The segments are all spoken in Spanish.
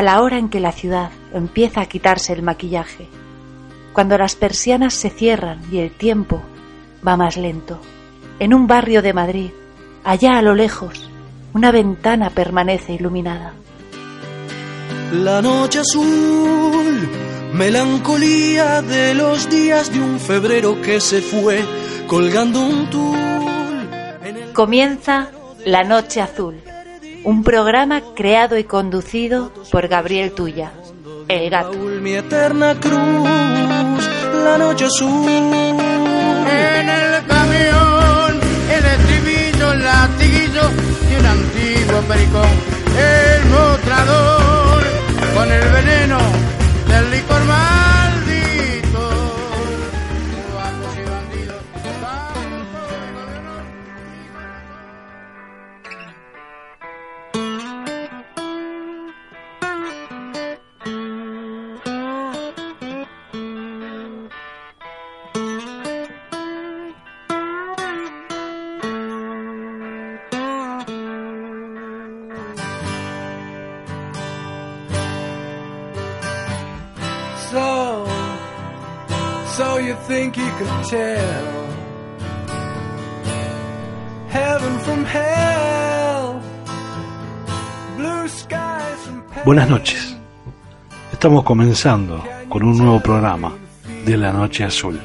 a la hora en que la ciudad empieza a quitarse el maquillaje, cuando las persianas se cierran y el tiempo va más lento. En un barrio de Madrid, allá a lo lejos, una ventana permanece iluminada. La noche azul, melancolía de los días de un febrero que se fue colgando un tul. Comienza La Noche Azul, un programa creado y conducido por Gabriel Tuya, el gato. Mi eterna cruz, la noche azul. En el camión, el estribillo, el latiguillo y un antiguo pericón. El mostrador con el veneno del licor maldito. Buenas noches. Estamos comenzando con un nuevo programa de La Noche Azul.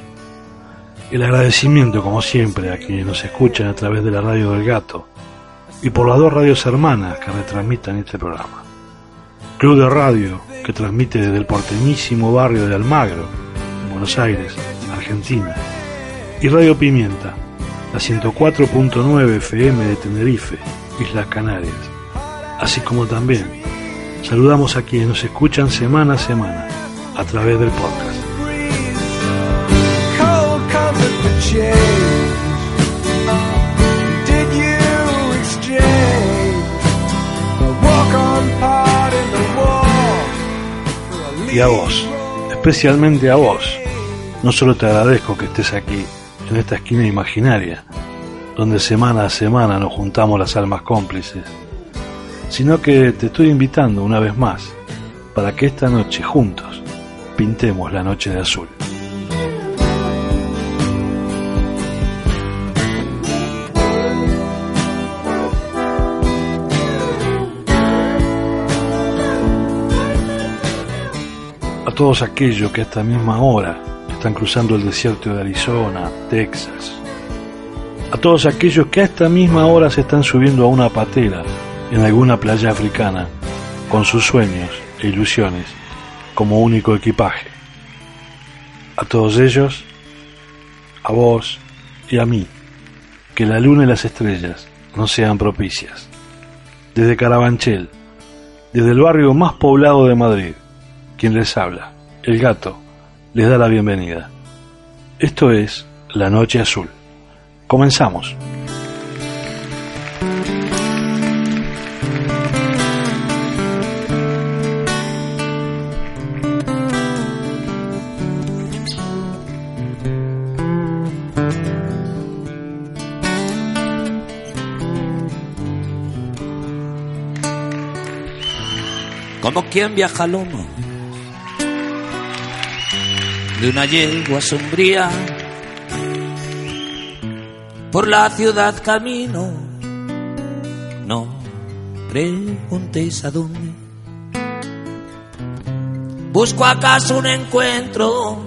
El agradecimiento, como siempre, a quienes nos escuchan a través de la radio del gato y por las dos radios hermanas que retransmitan este programa. Club de Radio, que transmite desde el porteñísimo barrio de Almagro, en Buenos Aires, Argentina. Y Radio Pimienta, la 104.9 FM de Tenerife, Islas Canarias. Así como también saludamos a quienes nos escuchan semana a semana a través del podcast. Y a vos, especialmente a vos, no solo te agradezco que estés aquí, en esta esquina imaginaria, donde semana a semana nos juntamos las almas cómplices, sino que te estoy invitando una vez más para que esta noche juntos pintemos la noche de azul. a todos aquellos que a esta misma hora cruzando el desierto de Arizona, Texas, a todos aquellos que a esta misma hora se están subiendo a una patera en alguna playa africana con sus sueños e ilusiones como único equipaje. A todos ellos, a vos y a mí, que la luna y las estrellas no sean propicias. Desde Carabanchel, desde el barrio más poblado de Madrid, quien les habla, el gato, les da la bienvenida. Esto es La Noche Azul. Comenzamos. como quien viaja lomo de una yegua sombría. Por la ciudad camino, no preguntéis a dónde. Busco acaso un encuentro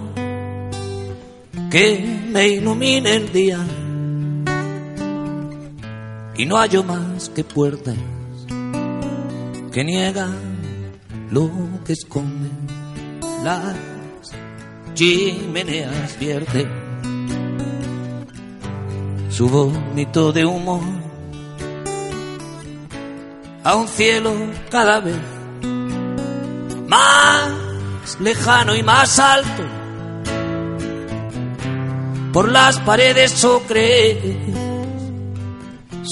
que me ilumine el día. Y no hallo más que puertas que niegan lo que esconden las chimeneas vierte su vómito de humo a un cielo cada vez más lejano y más alto. Por las paredes ocres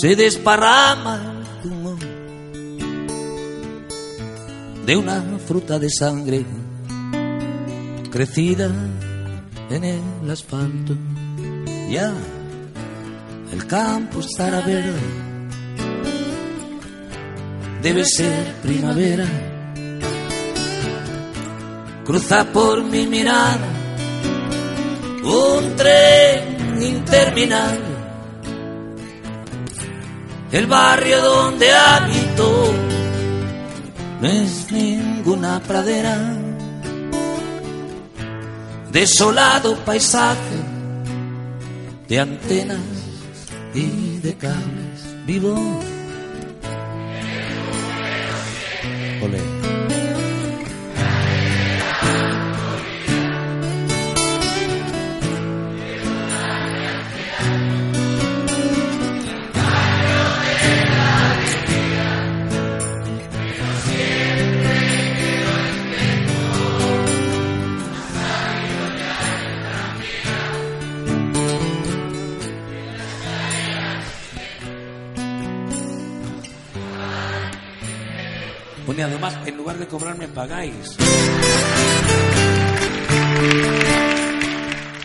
se desparrama el humo de una fruta de sangre crecida en el asfalto. Ya el campo estará verde, debe ser primavera. cruza por mi mirada un tren interminable. El barrio donde habito no es ninguna pradera, desolado paisaje de antenas y de cables. Vivo. Olé. Lugar de cobrarme, pagáis.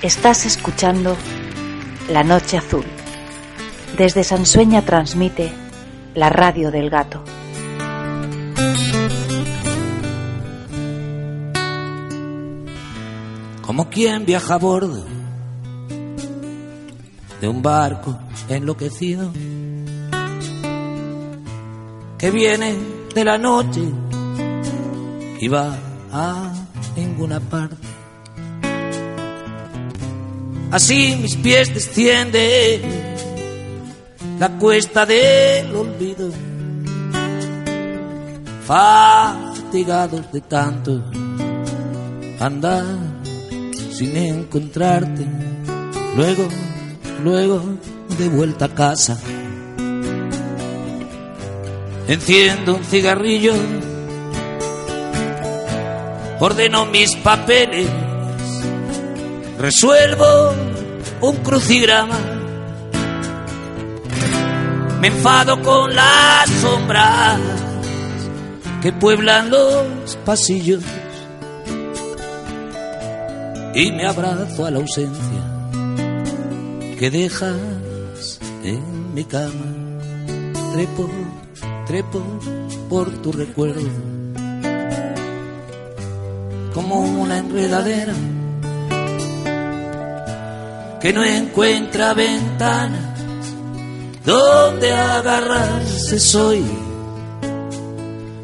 Estás escuchando La Noche Azul. Desde Sansueña transmite la radio del gato. Como quien viaja a bordo de un barco enloquecido que viene de la noche va a ninguna parte. Así mis pies descienden la cuesta del olvido, fatigados de tanto andar sin encontrarte. Luego, luego de vuelta a casa. Enciendo un cigarrillo, ordeno mis papeles, resuelvo un crucigrama. Me enfado con las sombras que pueblan los pasillos y me abrazo a la ausencia que dejas en mi cama. Trepo, trepo por tu recuerdo como una enredadera que no encuentra ventanas donde agarrarse soy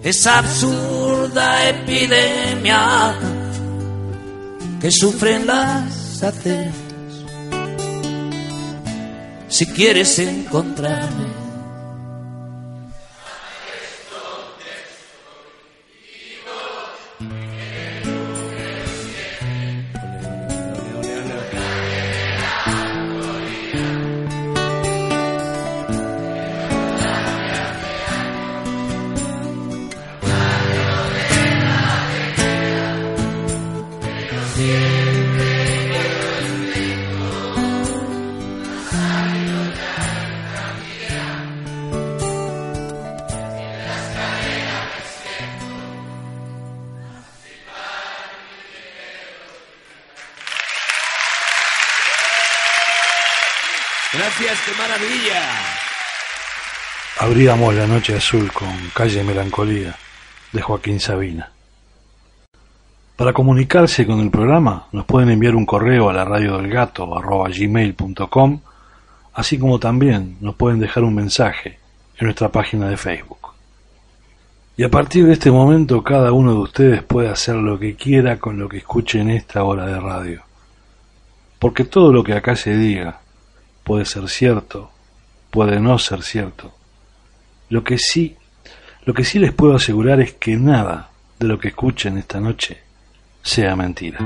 esa absurda epidemia que sufren las aceras. Si quieres encontrarme, La noche azul con Calle Melancolía de Joaquín Sabina. Para comunicarse con el programa nos pueden enviar un correo a la radio del gato gmail.com así como también nos pueden dejar un mensaje en nuestra página de Facebook. Y a partir de este momento cada uno de ustedes puede hacer lo que quiera con lo que escuche en esta hora de radio. Porque todo lo que acá se diga puede ser cierto, puede no ser cierto. Lo que sí, lo que sí les puedo asegurar es que nada de lo que escuchen esta noche sea mentira.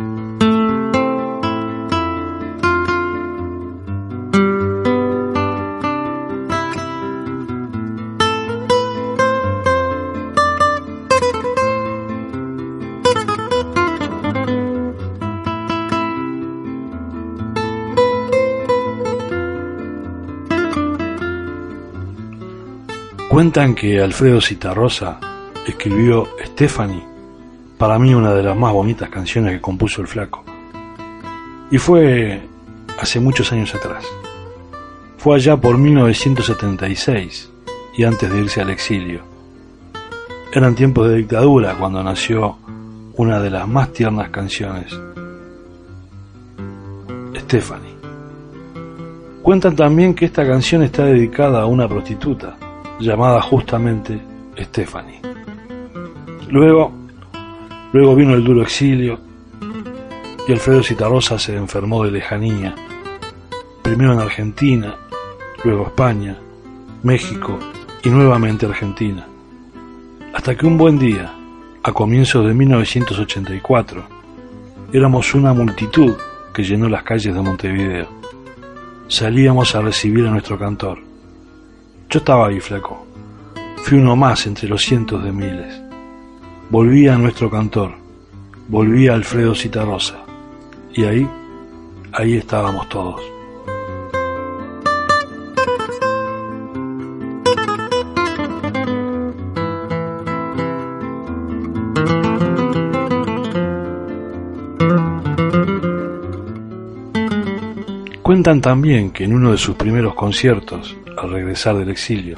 Cuentan que Alfredo Citarrosa escribió Stephanie, para mí una de las más bonitas canciones que compuso el flaco. Y fue hace muchos años atrás. Fue allá por 1976 y antes de irse al exilio. Eran tiempos de dictadura cuando nació una de las más tiernas canciones. Stephanie. Cuentan también que esta canción está dedicada a una prostituta, llamada justamente Stephanie. Luego, luego vino el duro exilio y Alfredo Citarrosa se enfermó de lejanía, primero en Argentina, luego España, México y nuevamente Argentina. Hasta que un buen día, a comienzos de 1984, éramos una multitud que llenó las calles de Montevideo. Salíamos a recibir a nuestro cantor. Yo estaba ahí, flaco. Fui uno más entre los cientos de miles. Volvía a nuestro cantor. Volvía Alfredo Citarrosa. Y ahí, ahí estábamos todos. Cuentan también que en uno de sus primeros conciertos, al regresar del exilio,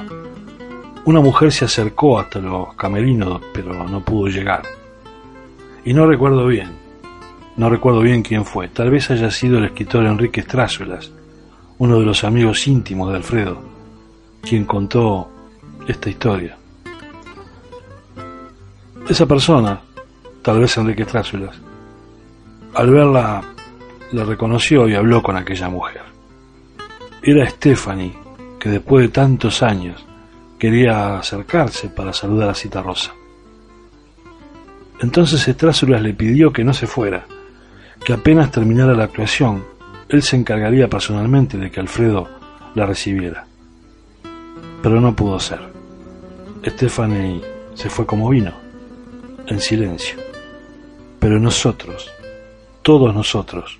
una mujer se acercó hasta los camerinos, pero no pudo llegar. Y no recuerdo bien, no recuerdo bien quién fue, tal vez haya sido el escritor Enrique Estrázuelas, uno de los amigos íntimos de Alfredo, quien contó esta historia. Esa persona, tal vez Enrique Estrázuelas, al verla la reconoció y habló con aquella mujer. Era Stephanie, que después de tantos años quería acercarse para saludar a Cita Rosa. Entonces Estrázulas le pidió que no se fuera, que apenas terminara la actuación, él se encargaría personalmente de que Alfredo la recibiera. Pero no pudo ser. Stephanie se fue como vino, en silencio. Pero nosotros, todos nosotros,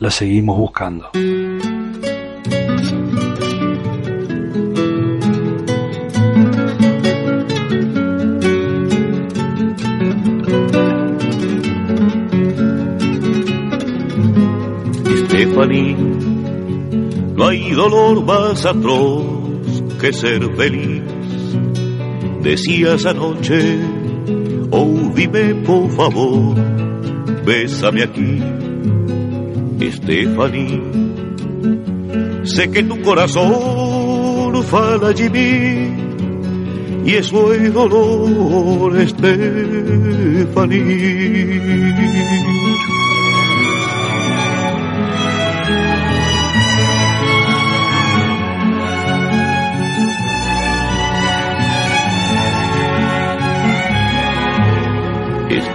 la seguimos buscando. Stephanie, no hay dolor más atroz que ser feliz. Decías anoche, oh dime por favor, bésame aquí Stephanie. Sé que tu corazón fala mí y eso es dolor, Stephanie.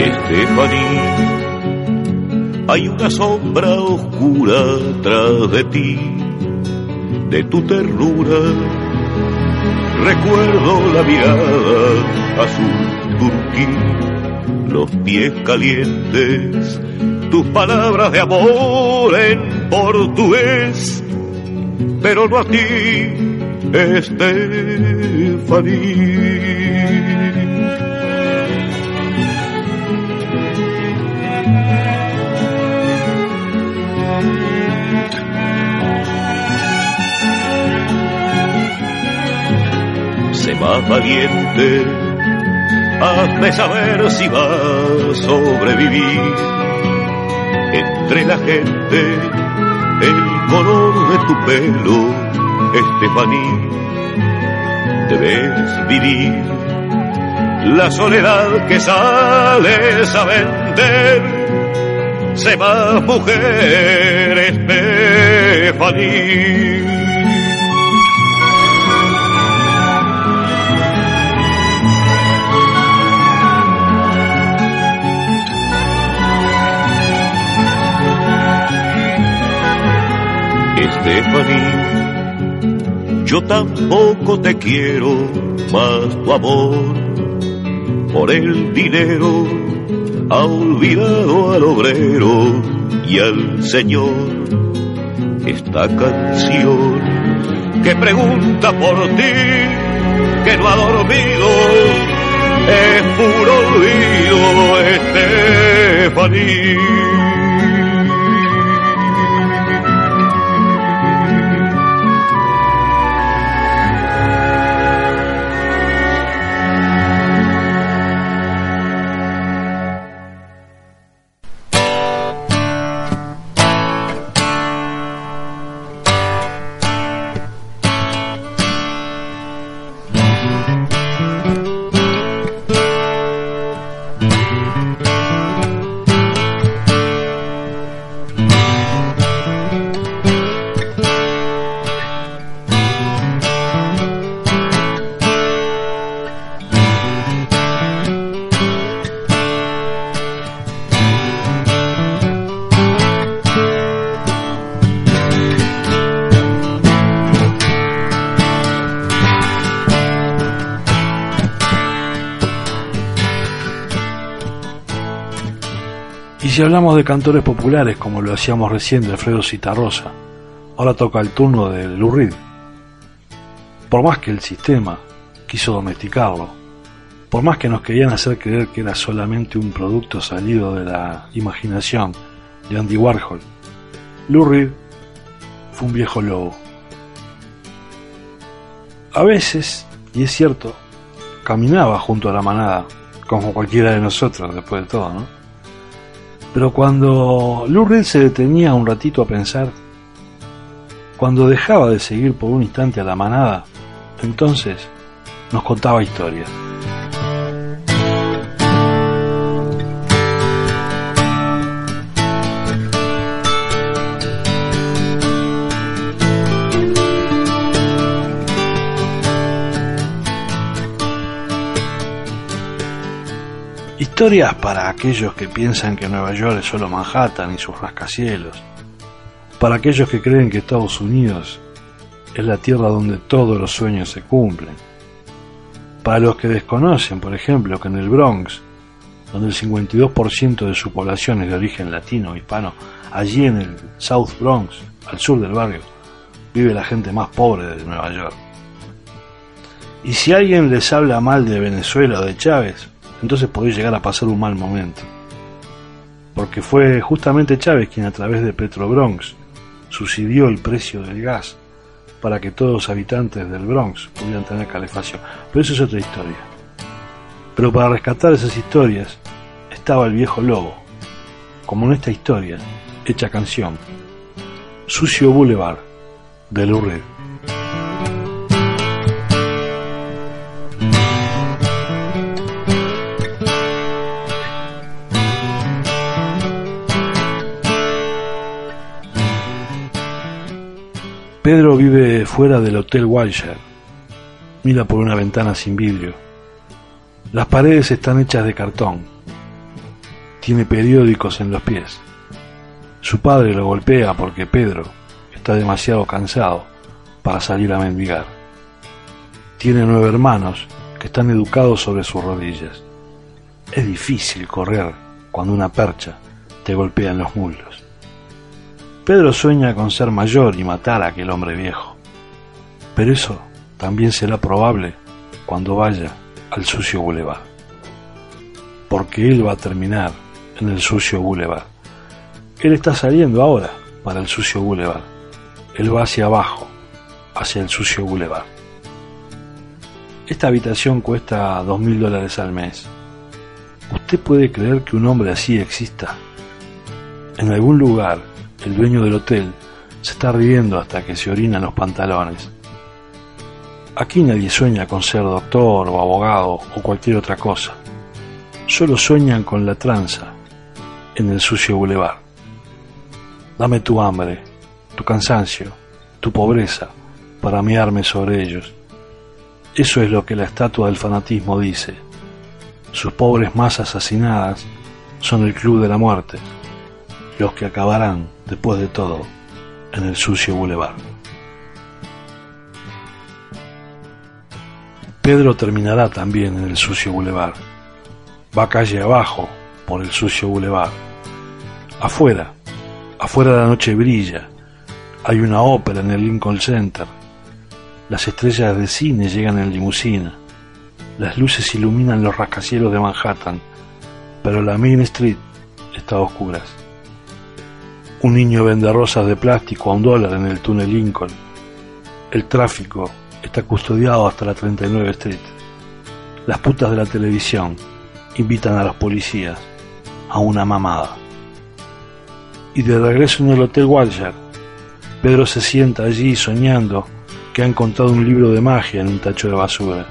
Stephanie. Hay una sombra oscura tras de ti, de tu ternura. Recuerdo la mirada azul turquí, los pies calientes, tus palabras de amor en portugués, pero no a ti, Estefaní. Más valiente, hazme saber si vas a sobrevivir. Entre la gente, el color de tu pelo, Estefaní, debes vivir. La soledad que sales a vender, se más mujer, Estefaní. Yo tampoco te quiero más tu amor. Por el dinero ha olvidado al obrero y al Señor. Esta canción que pregunta por ti, que no ha dormido, es puro olvido, Estefanía. Si hablamos de cantores populares como lo hacíamos recién de Alfredo Citarrosa, ahora toca el turno de Lou Reed. Por más que el sistema quiso domesticarlo, por más que nos querían hacer creer que era solamente un producto salido de la imaginación de Andy Warhol, Lou Reed fue un viejo lobo. A veces, y es cierto, caminaba junto a la manada, como cualquiera de nosotros después de todo, ¿no? Pero cuando Lourdes se detenía un ratito a pensar, cuando dejaba de seguir por un instante a la manada, entonces nos contaba historias. Historias para aquellos que piensan que Nueva York es solo Manhattan y sus rascacielos. Para aquellos que creen que Estados Unidos es la tierra donde todos los sueños se cumplen. Para los que desconocen, por ejemplo, que en el Bronx, donde el 52% de su población es de origen latino o hispano, allí en el South Bronx, al sur del barrio, vive la gente más pobre de Nueva York. Y si alguien les habla mal de Venezuela o de Chávez, entonces podría llegar a pasar un mal momento. Porque fue justamente Chávez quien a través de Petrobronx subsidió el precio del gas para que todos los habitantes del Bronx pudieran tener calefacción. Pero eso es otra historia. Pero para rescatar esas historias estaba el viejo lobo, como en esta historia, hecha canción, Sucio Boulevard, de Lourdes. Pedro vive fuera del Hotel Wilshire. Mira por una ventana sin vidrio. Las paredes están hechas de cartón. Tiene periódicos en los pies. Su padre lo golpea porque Pedro está demasiado cansado para salir a mendigar. Tiene nueve hermanos que están educados sobre sus rodillas. Es difícil correr cuando una percha te golpea en los muslos. Pedro sueña con ser mayor y matar a aquel hombre viejo. Pero eso también será probable cuando vaya al sucio boulevard. Porque él va a terminar en el sucio boulevard. Él está saliendo ahora para el sucio boulevard. Él va hacia abajo, hacia el sucio boulevard. Esta habitación cuesta dos mil dólares al mes. ¿Usted puede creer que un hombre así exista? En algún lugar el dueño del hotel se está riendo hasta que se orina en los pantalones. Aquí nadie sueña con ser doctor o abogado o cualquier otra cosa. Solo sueñan con la tranza en el sucio bulevar. Dame tu hambre, tu cansancio, tu pobreza para mearme sobre ellos. Eso es lo que la estatua del fanatismo dice. Sus pobres masas asesinadas son el club de la muerte los que acabarán, después de todo, en el sucio boulevard. Pedro terminará también en el sucio bulevar. Va calle abajo por el sucio bulevar. Afuera, afuera la noche brilla. Hay una ópera en el Lincoln Center. Las estrellas de cine llegan en limusina. Las luces iluminan los rascacielos de Manhattan, pero la Main Street está a oscuras. Un niño vende rosas de plástico a un dólar en el túnel Lincoln. El tráfico está custodiado hasta la 39 Street. Las putas de la televisión invitan a los policías a una mamada. Y de regreso en el Hotel Walshire, Pedro se sienta allí soñando que ha encontrado un libro de magia en un tacho de basura.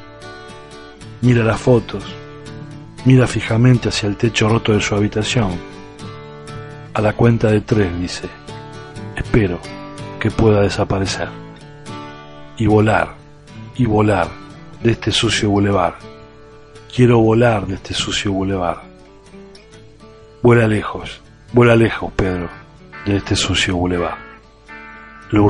Mira las fotos, mira fijamente hacia el techo roto de su habitación. A la cuenta de tres dice, espero que pueda desaparecer y volar y volar de este sucio bulevar. Quiero volar de este sucio bulevar. Vuela lejos, vuela lejos, Pedro, de este sucio bulevar. Lou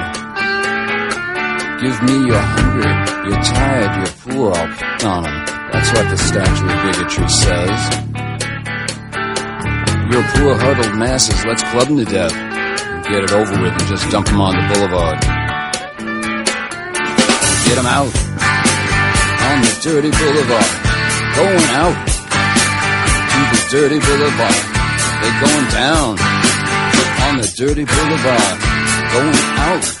Give me your hungry, you're tired, you're poor, I'll on 'em. That's what the statue of bigotry says. Your poor huddled masses, let's club 'em to death. And get it over with and just dump 'em on the boulevard. Get 'em out on the dirty boulevard. Going out to the dirty boulevard. They're going down on the dirty boulevard. Going out.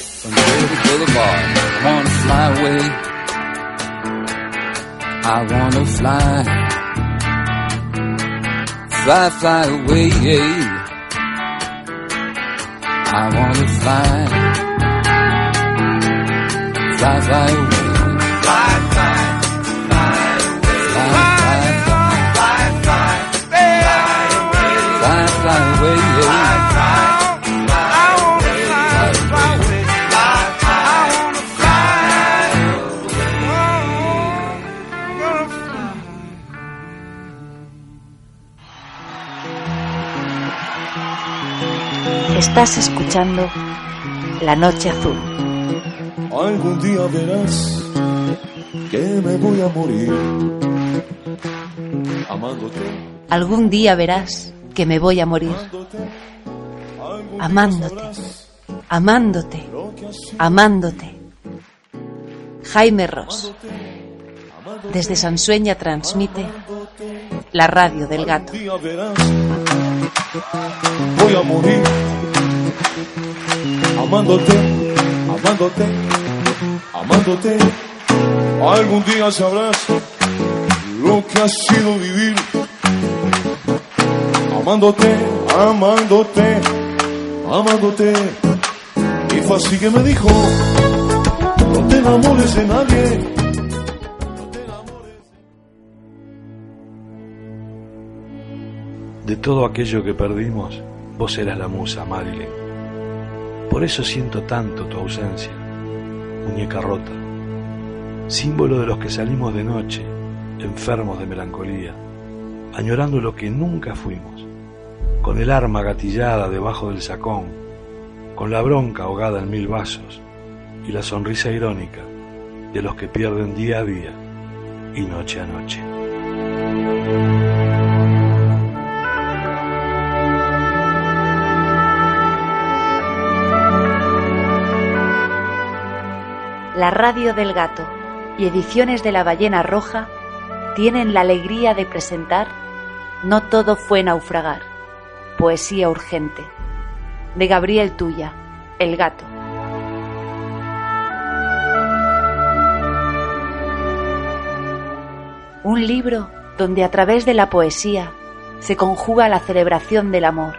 from boulevard. I wanna fly away. I wanna fly. Fly, fly away. I wanna fly. Fly, fly away. Fly, fly, fly away. Fly, fly, Fly, fly, fly away. fly, fly away. Estás escuchando La Noche Azul. Algún día verás que me voy a morir amándote, Algún día verás que me voy a morir amándote, amándote, amándote. Jaime Ross. Desde Sansueña transmite la radio del gato. voy a morir amándote, amándote, amándote. Algún día sabrás lo que ha sido vivir amándote, amándote, amándote. Y fue así que me dijo, no te enamores de nadie. De todo aquello que perdimos, vos eras la musa, Marilyn. Por eso siento tanto tu ausencia, muñeca rota, símbolo de los que salimos de noche, enfermos de melancolía, añorando lo que nunca fuimos, con el arma gatillada debajo del sacón, con la bronca ahogada en mil vasos y la sonrisa irónica de los que pierden día a día y noche a noche. La radio del gato y ediciones de la ballena roja tienen la alegría de presentar No todo fue naufragar, poesía urgente, de Gabriel Tuya, El gato. Un libro donde a través de la poesía se conjuga la celebración del amor,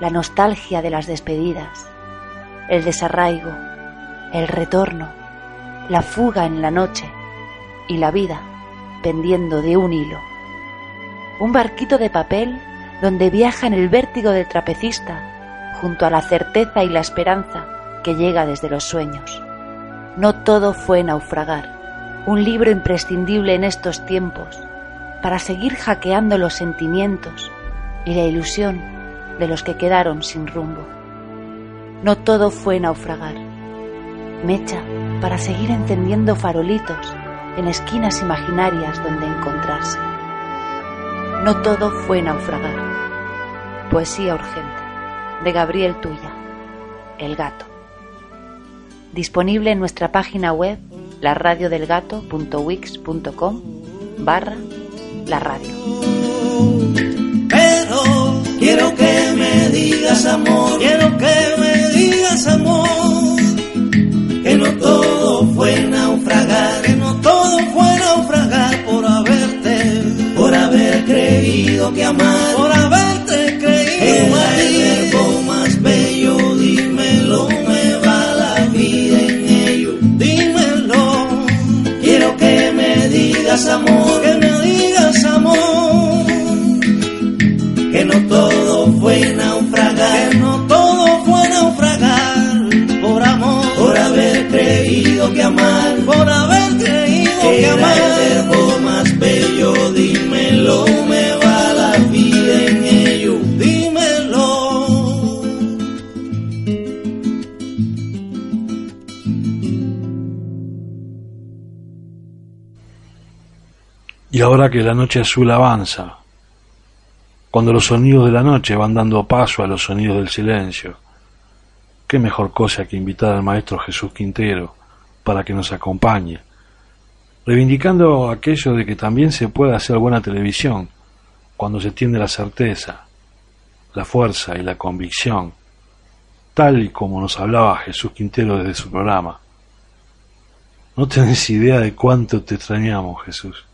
la nostalgia de las despedidas, el desarraigo, el retorno, la fuga en la noche y la vida pendiendo de un hilo. Un barquito de papel donde viaja en el vértigo del trapecista junto a la certeza y la esperanza que llega desde los sueños. No todo fue naufragar, un libro imprescindible en estos tiempos para seguir hackeando los sentimientos y la ilusión de los que quedaron sin rumbo. No todo fue naufragar, mecha para seguir encendiendo farolitos en esquinas imaginarias donde encontrarse. No todo fue naufragar. Poesía urgente de Gabriel Tuya, El gato. Disponible en nuestra página web laradiodelgato.wix.com barra la radio. Pero quiero que me digas amor, quiero que me digas amor, no todo fue naufragar, no todo fue naufragar por haberte, por haber creído que amar, ahora que la noche azul avanza, cuando los sonidos de la noche van dando paso a los sonidos del silencio, qué mejor cosa que invitar al maestro Jesús Quintero para que nos acompañe, reivindicando aquello de que también se puede hacer buena televisión cuando se tiene la certeza, la fuerza y la convicción, tal y como nos hablaba Jesús Quintero desde su programa. No tenés idea de cuánto te extrañamos, Jesús.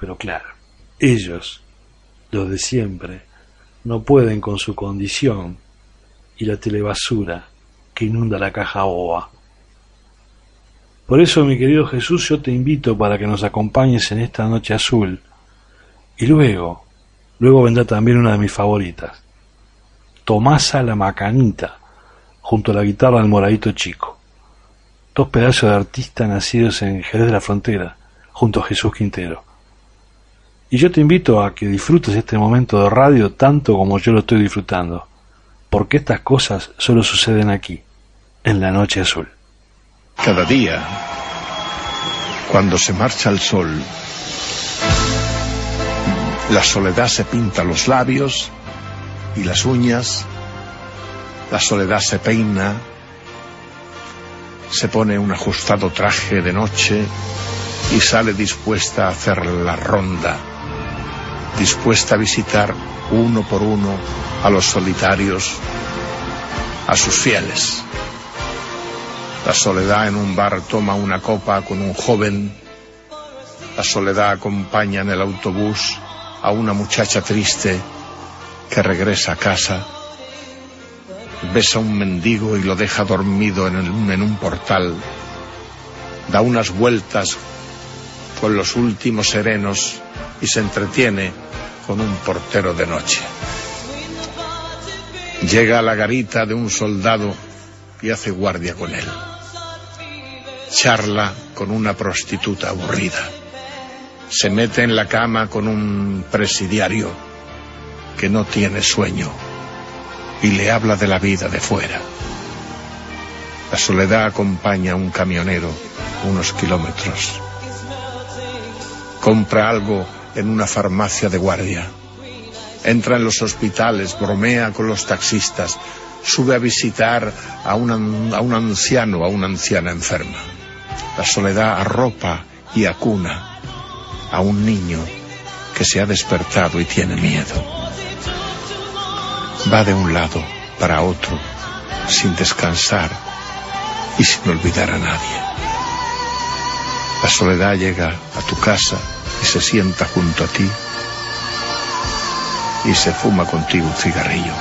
Pero claro, ellos, los de siempre, no pueden con su condición y la telebasura que inunda la caja boba. Por eso, mi querido Jesús, yo te invito para que nos acompañes en esta noche azul. Y luego, luego vendrá también una de mis favoritas, Tomasa la Macanita, junto a la guitarra del Moradito Chico. Dos pedazos de artistas nacidos en Jerez de la Frontera, junto a Jesús Quintero. Y yo te invito a que disfrutes este momento de radio tanto como yo lo estoy disfrutando, porque estas cosas solo suceden aquí, en la noche azul. Cada día, cuando se marcha el sol, la soledad se pinta los labios y las uñas, la soledad se peina, se pone un ajustado traje de noche y sale dispuesta a hacer la ronda, dispuesta a visitar uno por uno a los solitarios, a sus fieles. La soledad en un bar toma una copa con un joven. La soledad acompaña en el autobús a una muchacha triste que regresa a casa. Besa a un mendigo y lo deja dormido en, en un portal. Da unas vueltas con los últimos serenos y se entretiene con un portero de noche. Llega a la garita de un soldado y hace guardia con él. Charla con una prostituta aburrida. Se mete en la cama con un presidiario que no tiene sueño y le habla de la vida de fuera. La soledad acompaña a un camionero unos kilómetros. Compra algo en una farmacia de guardia. Entra en los hospitales, bromea con los taxistas, sube a visitar a un, a un anciano, a una anciana enferma. La soledad arropa y acuna a un niño que se ha despertado y tiene miedo. Va de un lado para otro, sin descansar y sin olvidar a nadie. La soledad llega a tu casa y se sienta junto a ti y se fuma contigo un cigarrillo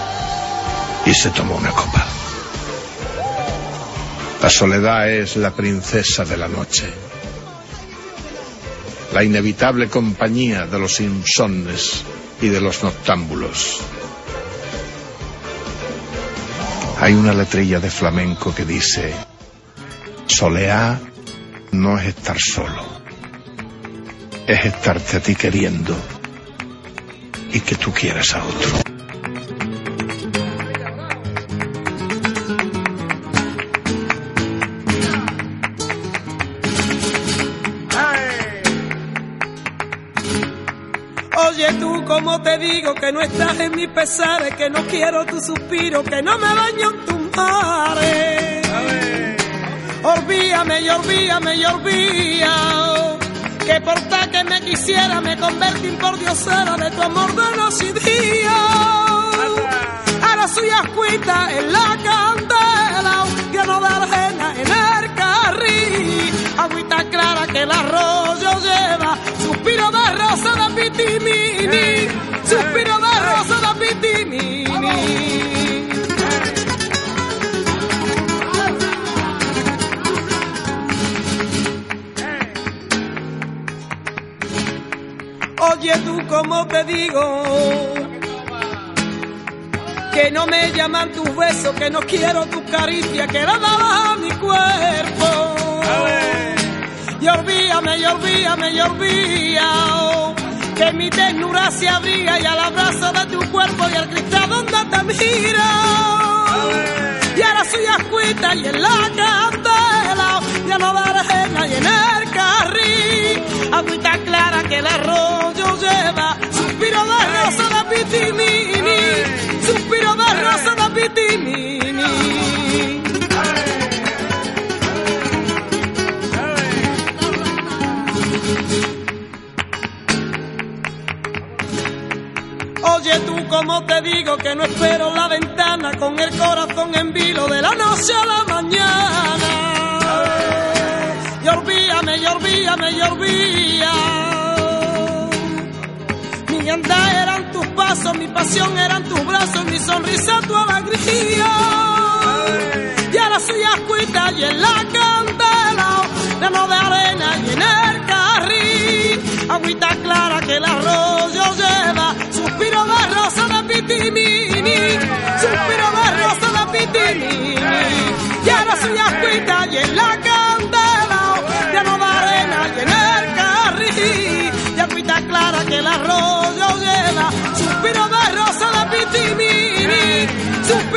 y se toma una copa. La soledad es la princesa de la noche, la inevitable compañía de los insomnes y de los noctámbulos. Hay una letrilla de flamenco que dice, soleá no es estar solo, es estarte a ti queriendo y que tú quieras a otro. Oye tú, como te digo que no estás en mis pesares, que no quiero tu suspiro, que no me baño en tus mares. Olvídame y olvídame y que por tal que me quisiera me convertí en por diosera de tu amor de noche y día. Ahora soy ascuita en la candela, lleno de arena en el carril. Agüita clara que el arroyo lleva, suspiro de rosa de pitimini, suspiro de rosa de pitimini. Oye tú, como te digo, que no me llaman tus besos, que no quiero tu caricia, que la dabas a mi cuerpo. Y olvídame, y olvídame, y olvídame, que mi ternura se abriga y al abrazo de tu cuerpo y al cristal donde te miro. Y ahora soy ascuita y en la candela, que el arroyo lleva, suspiro de rosa de pitimini, suspiro de rosa de pitimini. Oye tú, como te digo que no espero la ventana con el corazón en vilo de la noche a la mañana. Y olvídame, y olvídame, y olvídame. Mi andar eran tus pasos, mi pasión eran tus brazos, mi sonrisa tu alegría. Y ahora soy ascuita y en la candela, lleno de arena y en el carril. Agüita clara que el arroyo lleva, suspiro de rosa de pitimini, suspiro de rosa de pitimini. Y ahora soy ascuita y en la candela, lleno de arena y en el carril. Y agüita clara que el arroyo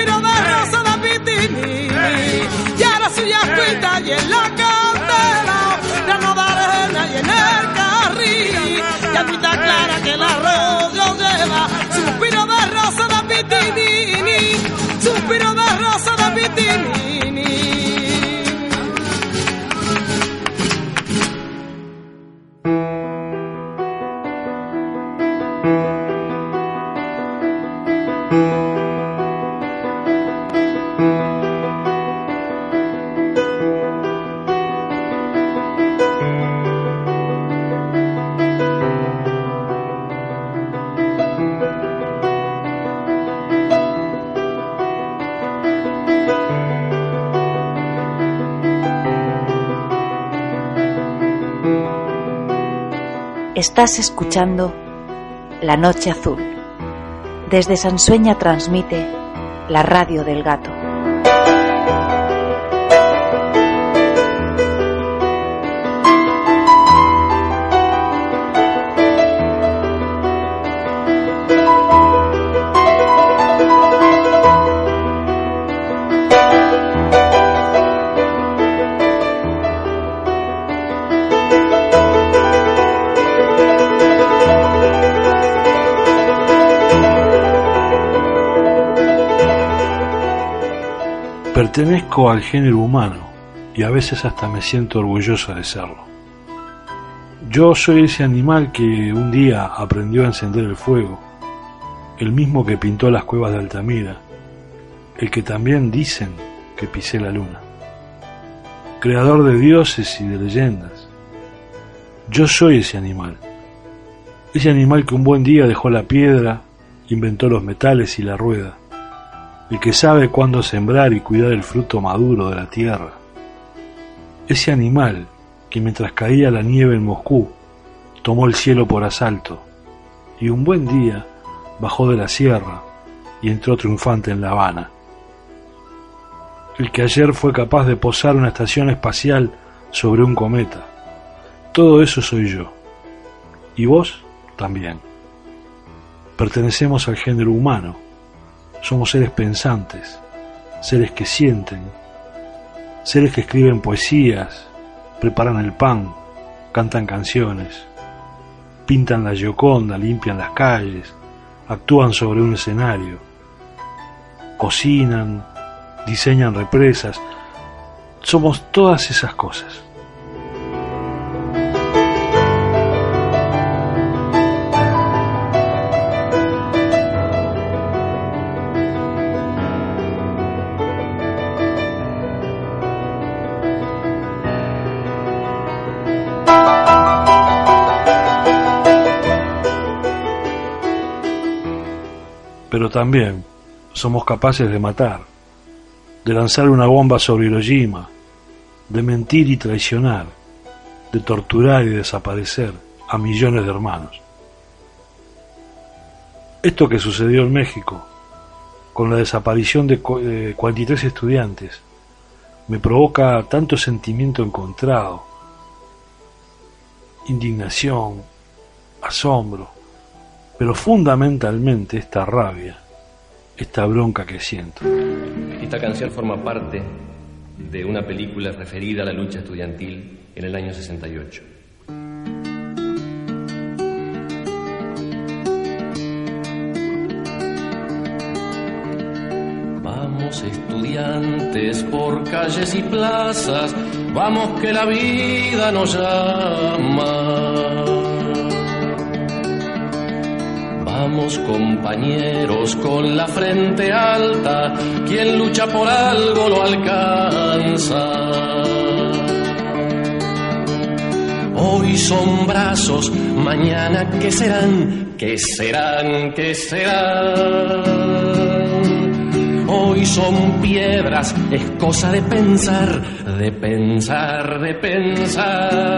suspiro de rosa de pitimini. Y ahora soy ascuita y en la candela, lleno de arena y en el carril. Y agüita clara que el arroyo lleva, suspiro de rosa de pitimini, suspiro de rosa de pitimini. Estás escuchando La Noche Azul. Desde Sansueña transmite la radio del gato. Pertenezco al género humano y a veces hasta me siento orgulloso de serlo. Yo soy ese animal que un día aprendió a encender el fuego, el mismo que pintó las cuevas de Altamira, el que también dicen que pisé la luna. Creador de dioses y de leyendas. Yo soy ese animal. Ese animal que un buen día dejó la piedra, inventó los metales y la rueda el que sabe cuándo sembrar y cuidar el fruto maduro de la tierra. Ese animal que mientras caía la nieve en Moscú, tomó el cielo por asalto, y un buen día bajó de la sierra y entró triunfante en La Habana. El que ayer fue capaz de posar una estación espacial sobre un cometa. Todo eso soy yo. Y vos también. Pertenecemos al género humano somos seres pensantes, seres que sienten, seres que escriben poesías, preparan el pan, cantan canciones, pintan la gioconda, limpian las calles, actúan sobre un escenario, cocinan, diseñan represas. Somos todas esas cosas. También somos capaces de matar, de lanzar una bomba sobre Hiroshima, de mentir y traicionar, de torturar y desaparecer a millones de hermanos. Esto que sucedió en México, con la desaparición de 43 estudiantes, me provoca tanto sentimiento encontrado, indignación, asombro, pero fundamentalmente esta rabia, esta bronca que siento. Esta canción forma parte de una película referida a la lucha estudiantil en el año 68. Vamos estudiantes por calles y plazas, vamos que la vida nos llama Vamos compañeros con la frente alta, quien lucha por algo lo alcanza. Hoy son brazos, mañana qué serán, qué serán, qué serán. Hoy son piedras, es cosa de pensar, de pensar, de pensar.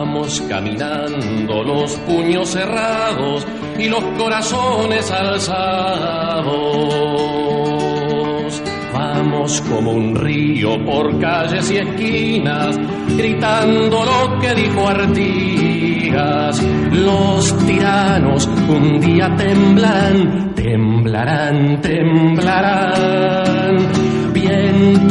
Vamos caminando los puños cerrados y los corazones alzados. Vamos como un río por calles y esquinas, gritando lo que dijo Artigas. Los tiranos un día temblan, temblarán, temblarán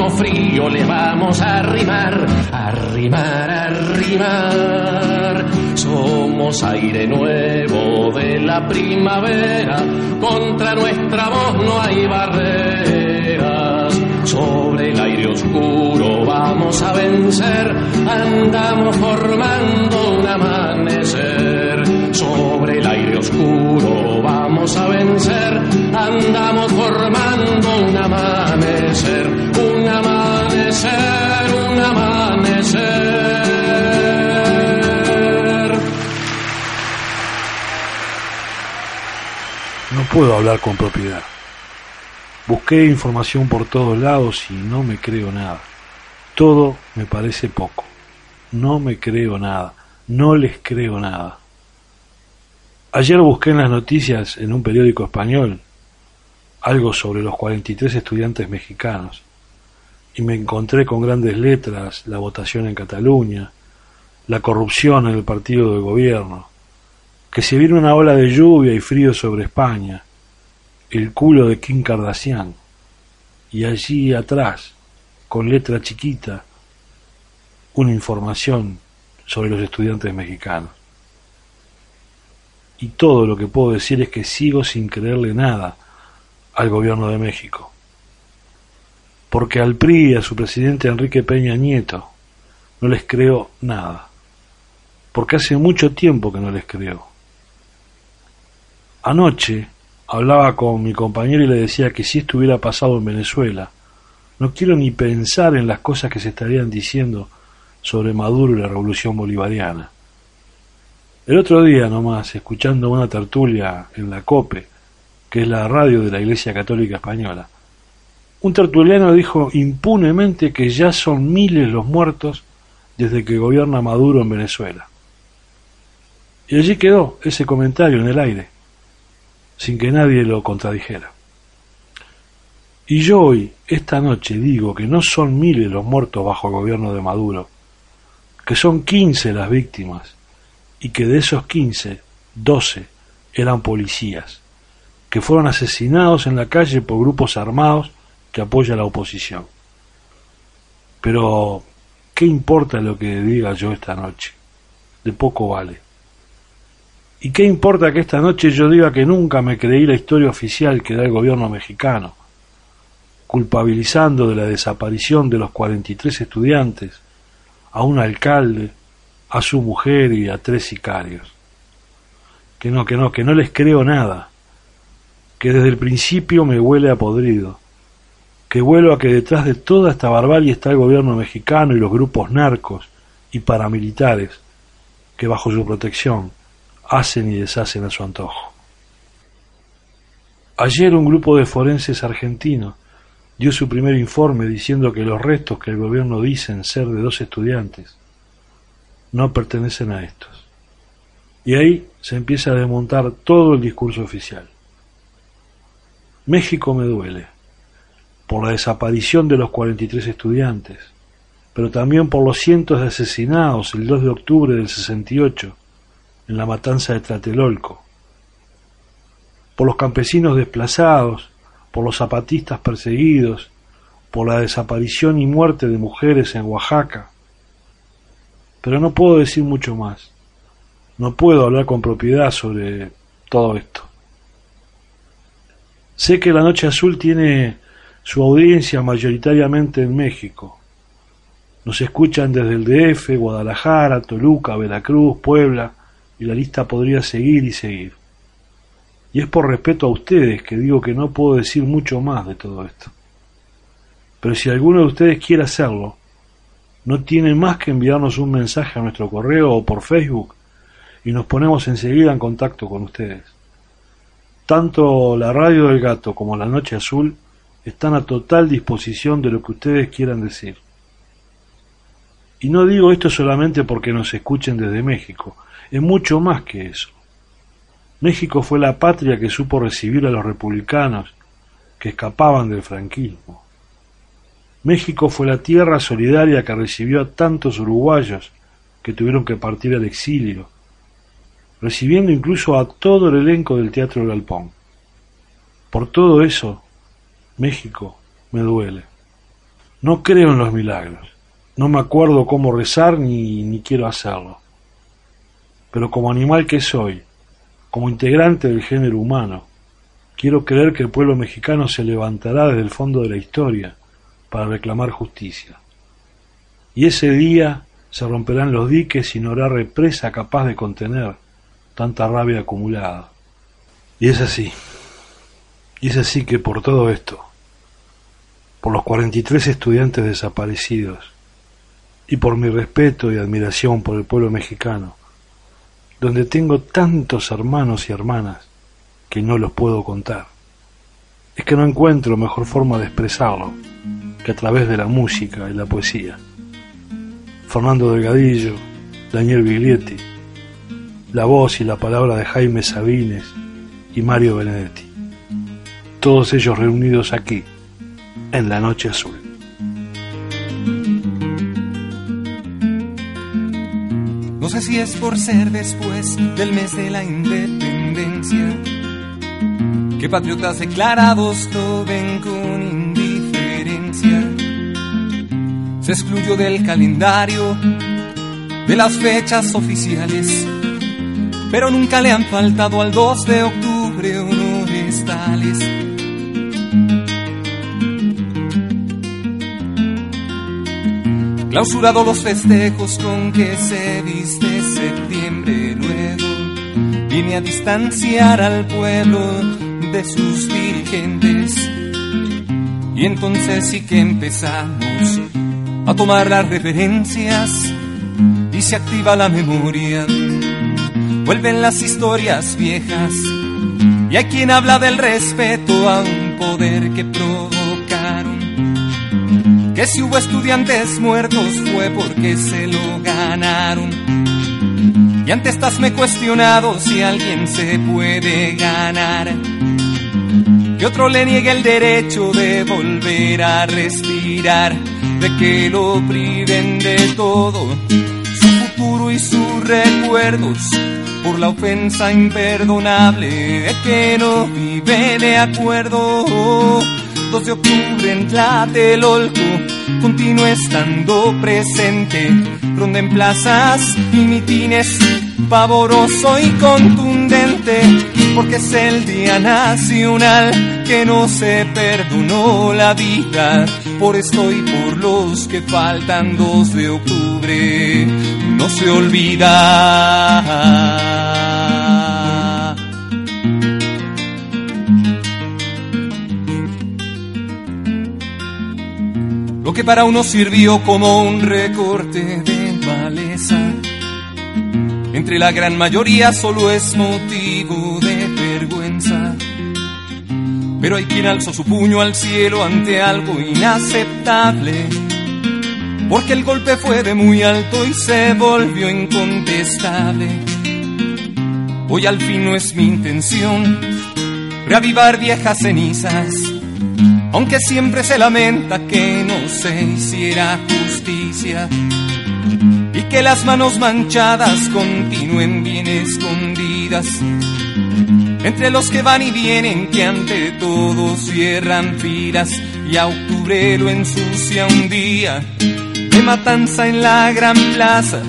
frío le vamos a arrimar, arrimar, arrimar. Somos aire nuevo de la primavera, contra nuestra voz no hay barreras. Sobre el aire oscuro vamos a vencer, andamos formando un amanecer. Sobre el aire oscuro vamos a vencer, andamos formando un amanecer, puedo hablar con propiedad. Busqué información por todos lados y no me creo nada. Todo me parece poco. No me creo nada. no les creo nada. Ayer busqué en las noticias en un periódico español algo sobre los 43 estudiantes mexicanos y me encontré con grandes letras la votación en Cataluña, la corrupción en el partido del gobierno, que se viene una ola de lluvia y frío sobre España, el culo de Kim Kardashian, y allí atrás, con letra chiquita, una información sobre los estudiantes mexicanos. Y todo lo que puedo decir es que sigo sin creerle nada al gobierno de México. Porque al PRI y a su presidente Enrique Peña Nieto no les creo nada porque hace mucho tiempo que no les creo. Anoche hablaba con mi compañero y le decía que si esto hubiera pasado en Venezuela, no quiero ni pensar en las cosas que se estarían diciendo sobre Maduro y la revolución bolivariana. El otro día nomás, escuchando una tertulia en la COPE, que es la radio de la Iglesia Católica Española, un tertuliano dijo impunemente que ya son miles los muertos desde que gobierna Maduro en Venezuela. Y allí quedó ese comentario en el aire, sin que nadie lo contradijera. Y yo hoy, esta noche, digo que no son miles los muertos bajo el gobierno de Maduro, que son quince las víctimas, y que de esos quince, doce eran policías, que fueron asesinados en la calle por grupos armados que apoyan a la oposición. Pero, ¿qué importa lo que diga yo esta noche? De poco vale. ¿Y qué importa que esta noche yo diga que nunca me creí la historia oficial que da el gobierno mexicano, culpabilizando de la desaparición de los 43 estudiantes a un alcalde, a su mujer y a tres sicarios? Que no, que no, que no les creo nada, que desde el principio me huele a podrido, que vuelo a que detrás de toda esta barbarie está el gobierno mexicano y los grupos narcos y paramilitares que bajo su protección hacen y deshacen a su antojo. Ayer un grupo de forenses argentinos dio su primer informe diciendo que los restos que el gobierno dicen ser de dos estudiantes no pertenecen a estos. Y ahí se empieza a desmontar todo el discurso oficial. México me duele por la desaparición de los 43 estudiantes, pero también por los cientos de asesinados el 2 de octubre del 68 en la matanza de Tlatelolco, por los campesinos desplazados, por los zapatistas perseguidos, por la desaparición y muerte de mujeres en Oaxaca. Pero no puedo decir mucho más. No puedo hablar con propiedad sobre todo esto. Sé que la Noche Azul tiene su audiencia mayoritariamente en México. Nos escuchan desde el DF, Guadalajara, Toluca, Veracruz, Puebla, y la lista podría seguir y seguir. Y es por respeto a ustedes que digo que no puedo decir mucho más de todo esto. Pero si alguno de ustedes quiere hacerlo, no tiene más que enviarnos un mensaje a nuestro correo o por Facebook y nos ponemos enseguida en contacto con ustedes. Tanto la radio del gato como la noche azul están a total disposición de lo que ustedes quieran decir. Y no digo esto solamente porque nos escuchen desde México, es mucho más que eso. México fue la patria que supo recibir a los republicanos que escapaban del franquismo. México fue la tierra solidaria que recibió a tantos uruguayos que tuvieron que partir al exilio, recibiendo incluso a todo el elenco del Teatro Galpón. Por todo eso, México me duele. No creo en los milagros, no me acuerdo cómo rezar ni, ni quiero hacerlo pero como animal que soy, como integrante del género humano, quiero creer que el pueblo mexicano se levantará desde el fondo de la historia para reclamar justicia. Y ese día se romperán los diques y no habrá represa capaz de contener tanta rabia acumulada. Y es así. Y es así que por todo esto, por los 43 estudiantes desaparecidos, y por mi respeto y admiración por el pueblo mexicano, donde tengo tantos hermanos y hermanas que no los puedo contar. Es que no encuentro mejor forma de expresarlo que a través de la música y la poesía. Fernando Delgadillo, Daniel Biglietti, la voz y la palabra de Jaime Sabines y Mario Benedetti. Todos ellos reunidos aquí, en la Noche Azul. No sé si es por ser después del mes de la independencia que patriotas declarados lo ven con indiferencia. Se excluyó del calendario de las fechas oficiales, pero nunca le han faltado al 2 de octubre honores tales. Clausurado los festejos con que se viste septiembre luego, vine a distanciar al pueblo de sus dirigentes. Y entonces sí que empezamos a tomar las referencias y se activa la memoria. Vuelven las historias viejas y hay quien habla del respeto a un poder que provocaron. Que si hubo estudiantes muertos fue porque se lo ganaron. Y antes estás me cuestionado si alguien se puede ganar. Que otro le niegue el derecho de volver a respirar, de que lo priven de todo, su futuro y sus recuerdos, por la ofensa imperdonable de que no vive de acuerdo. 2 de octubre en Tlatelolco continúa estando presente, ronda en plazas y mitines, pavoroso y contundente, porque es el día nacional que no se perdonó la vida, por esto y por los que faltan 2 de octubre, no se olvida. Que para uno sirvió como un recorte de maleza, entre la gran mayoría solo es motivo de vergüenza. Pero hay quien alzó su puño al cielo ante algo inaceptable, porque el golpe fue de muy alto y se volvió incontestable. Hoy al fin no es mi intención reavivar viejas cenizas aunque siempre se lamenta que no se hiciera justicia y que las manos manchadas continúen bien escondidas entre los que van y vienen que ante todo cierran filas y a octubre ensucia un día de matanza en la gran plaza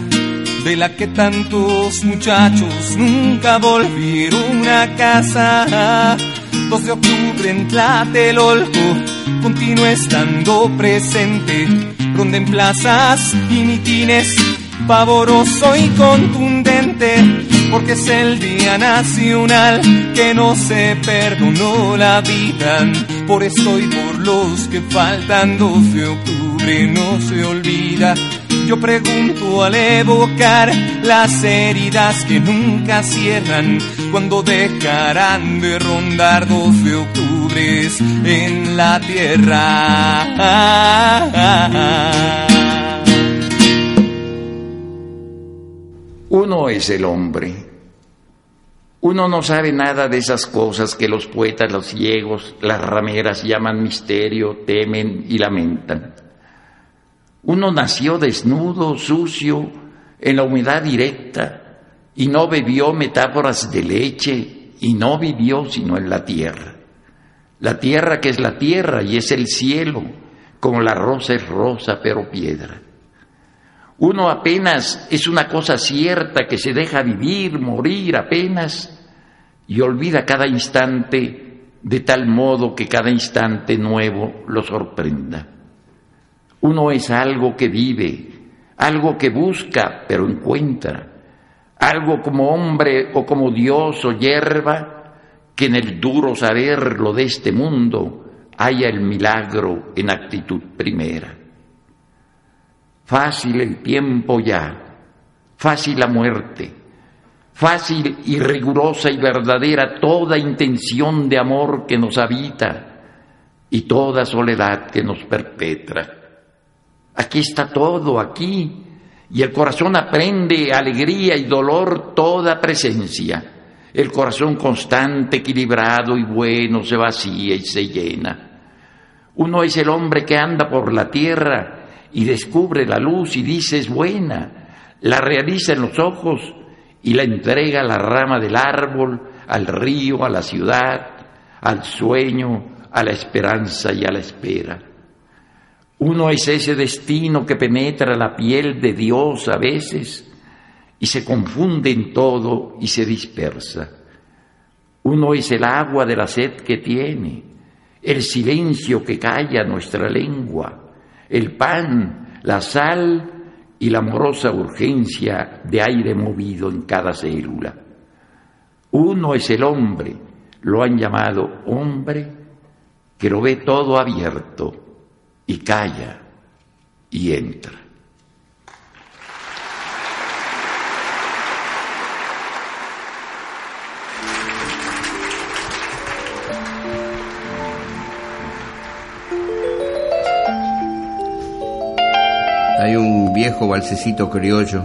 de la que tantos muchachos nunca volvieron a casa. 2 de octubre en Tlatelolco continúa estando presente, ronda en plazas y mitines, pavoroso y contundente, porque es el día nacional que no se perdonó la vida, por esto y por los que faltan 2 de octubre no se olvida. Yo pregunto al evocar las heridas que nunca cierran, cuando dejarán de rondar 2 de octubre en la tierra. Uno es el hombre. Uno no sabe nada de esas cosas que los poetas, los ciegos, las rameras llaman misterio, temen y lamentan. Uno nació desnudo, sucio, en la humedad directa, y no bebió metáforas de leche, y no vivió sino en la tierra. La tierra que es la tierra y es el cielo, como la rosa es rosa pero piedra. Uno apenas es una cosa cierta que se deja vivir, morir apenas, y olvida cada instante de tal modo que cada instante nuevo lo sorprenda. Uno es algo que vive, algo que busca pero encuentra, algo como hombre o como Dios o hierba, que en el duro saber lo de este mundo haya el milagro en actitud primera. Fácil el tiempo ya, fácil la muerte, fácil y rigurosa y verdadera toda intención de amor que nos habita y toda soledad que nos perpetra. Aquí está todo, aquí, y el corazón aprende alegría y dolor toda presencia. El corazón constante, equilibrado y bueno se vacía y se llena. Uno es el hombre que anda por la tierra y descubre la luz y dice es buena, la realiza en los ojos y la entrega a la rama del árbol, al río, a la ciudad, al sueño, a la esperanza y a la espera. Uno es ese destino que penetra la piel de Dios a veces y se confunde en todo y se dispersa. Uno es el agua de la sed que tiene, el silencio que calla nuestra lengua, el pan, la sal y la amorosa urgencia de aire movido en cada célula. Uno es el hombre, lo han llamado hombre, que lo ve todo abierto y calla y entra. Hay un viejo balsecito criollo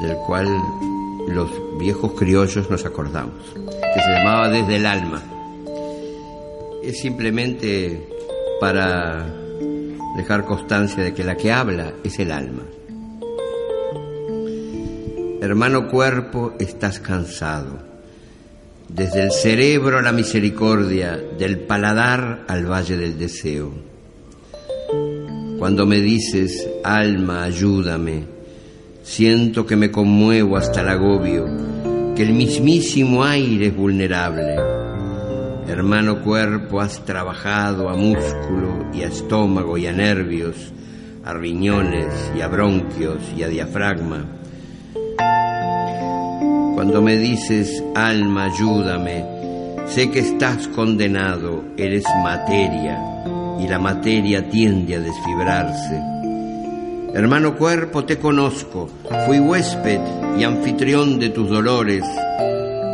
del cual los viejos criollos nos acordamos, que se llamaba Desde el Alma. Es simplemente para dejar constancia de que la que habla es el alma. Hermano cuerpo, estás cansado. Desde el cerebro a la misericordia, del paladar al valle del deseo. Cuando me dices, alma, ayúdame, siento que me conmuevo hasta el agobio, que el mismísimo aire es vulnerable Hermano cuerpo, has trabajado a músculo y a estómago y a nervios, a riñones y a bronquios y a diafragma. Cuando me dices, alma, ayúdame, sé que estás condenado, eres materia y la materia tiende a desfibrarse. Hermano cuerpo, te conozco, fui huésped y anfitrión de tus dolores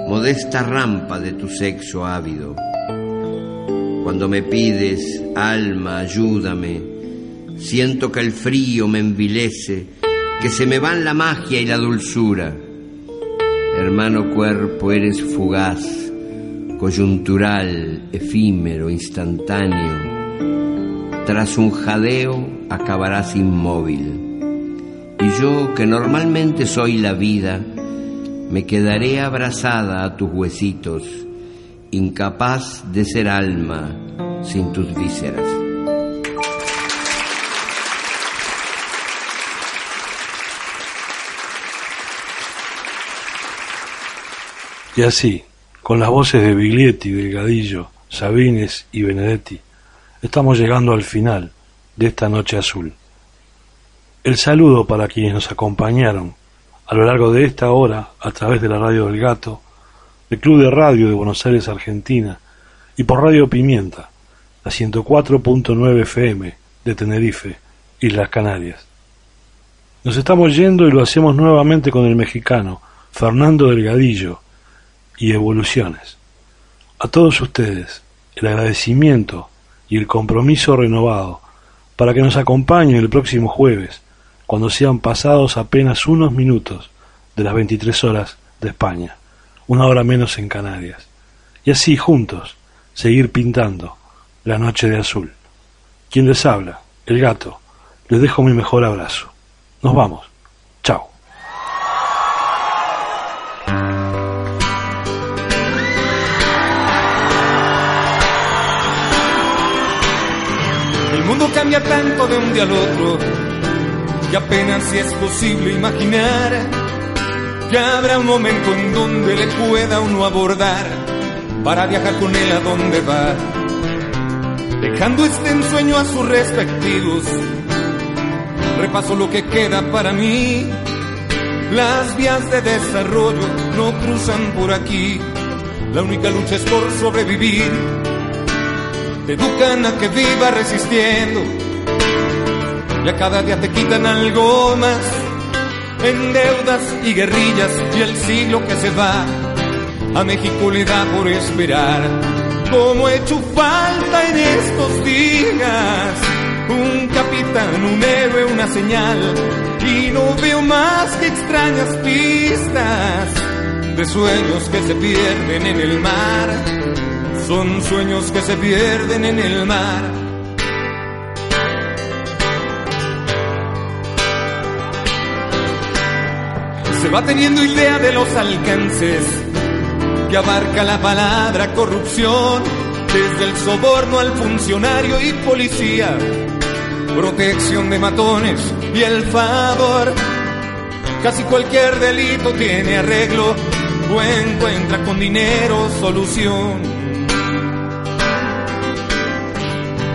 modesta rampa de tu sexo ávido. Cuando me pides, alma, ayúdame, siento que el frío me envilece, que se me van la magia y la dulzura. Hermano cuerpo, eres fugaz, coyuntural, efímero, instantáneo. Tras un jadeo acabarás inmóvil. Y yo, que normalmente soy la vida, me quedaré abrazada a tus huesitos, incapaz de ser alma sin tus vísceras. Y así, con las voces de Biglietti, Delgadillo, Sabines y Benedetti, estamos llegando al final de esta noche azul. El saludo para quienes nos acompañaron a lo largo de esta hora a través de la radio del Gato, del Club de Radio de Buenos Aires, Argentina, y por Radio Pimienta, la 104.9 FM de Tenerife, Islas Canarias. Nos estamos yendo y lo hacemos nuevamente con el mexicano Fernando Delgadillo y Evoluciones. A todos ustedes, el agradecimiento y el compromiso renovado para que nos acompañen el próximo jueves cuando sean pasados apenas unos minutos de las 23 horas de España, una hora menos en Canarias, y así juntos seguir pintando la noche de azul. Quien les habla, el gato, les dejo mi mejor abrazo. Nos vamos. Chao. El mundo cambia tanto de un día al otro y apenas si es posible imaginar que habrá un momento en donde le pueda uno abordar para viajar con él a donde va, dejando este ensueño a sus respectivos. Repaso lo que queda para mí. Las vías de desarrollo no cruzan por aquí. La única lucha es por sobrevivir. Te educan a que viva resistiendo ya cada día te quitan algo más en deudas y guerrillas y el siglo que se va a México le da por esperar como he hecho falta en estos días un capitán, un héroe, una señal. Y no veo más que extrañas pistas de sueños que se pierden en el mar. Son sueños que se pierden en el mar. Se va teniendo idea de los alcances que abarca la palabra corrupción, desde el soborno al funcionario y policía, protección de matones y el favor. Casi cualquier delito tiene arreglo o encuentra con dinero solución.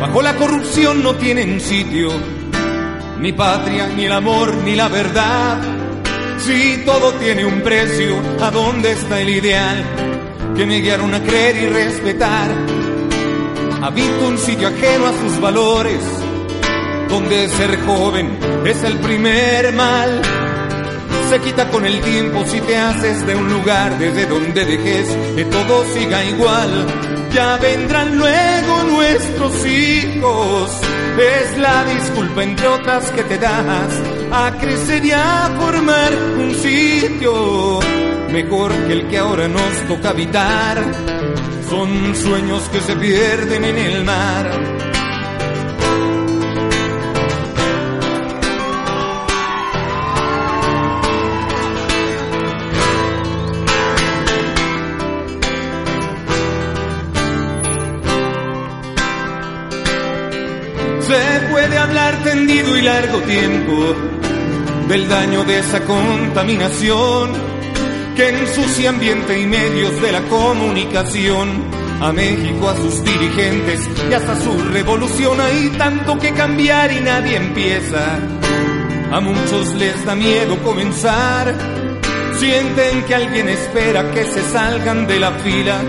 Bajo la corrupción no tienen sitio ni patria, ni el amor, ni la verdad. Si todo tiene un precio, ¿a dónde está el ideal que me guiaron a creer y respetar? Habito un sitio ajeno a sus valores, donde ser joven es el primer mal. Se quita con el tiempo si te haces de un lugar desde donde dejes que todo siga igual. Ya vendrán luego nuestros hijos. Es la disculpa entre otras que te das a crecer y a formar un sitio mejor que el que ahora nos toca habitar. Son sueños que se pierden en el mar. Se puede hablar tendido y largo tiempo del daño de esa contaminación que ensucia ambiente y medios de la comunicación. A México, a sus dirigentes y hasta su revolución hay tanto que cambiar y nadie empieza. A muchos les da miedo comenzar. Sienten que alguien espera que se salgan de la fila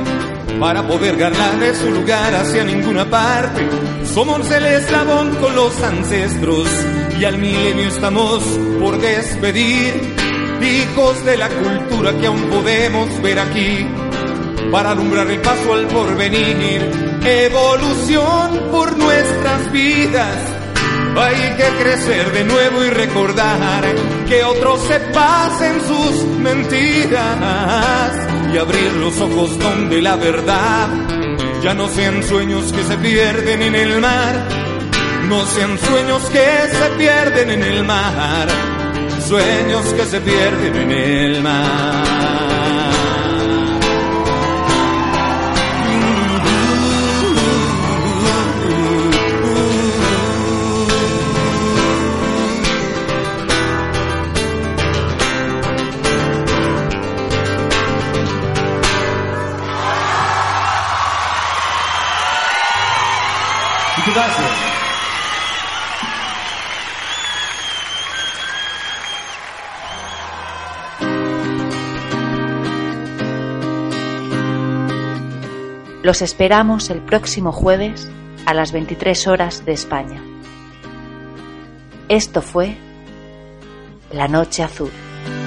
para poder ganar de su lugar hacia ninguna parte. Somos el eslabón con los ancestros y al milenio estamos por despedir. Hijos de la cultura que aún podemos ver aquí para alumbrar el paso al porvenir. Evolución por nuestras vidas. Hay que crecer de nuevo y recordar que otros se pasen sus mentiras y abrir los ojos donde la verdad ya no sean sueños que se pierden en el mar, no sean sueños que se pierden en el mar, sueños que se pierden en el mar. Los esperamos el próximo jueves a las 23 horas de España. Esto fue La Noche Azul.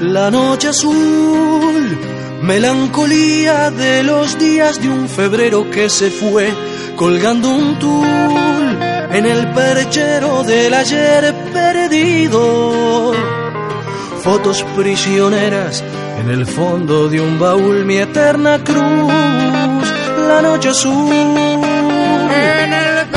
La noche azul, melancolía de los días de un febrero que se fue, colgando un tul en el perchero del ayer perdido. Fotos prisioneras en el fondo de un baúl, mi eterna cruz, la noche azul. En el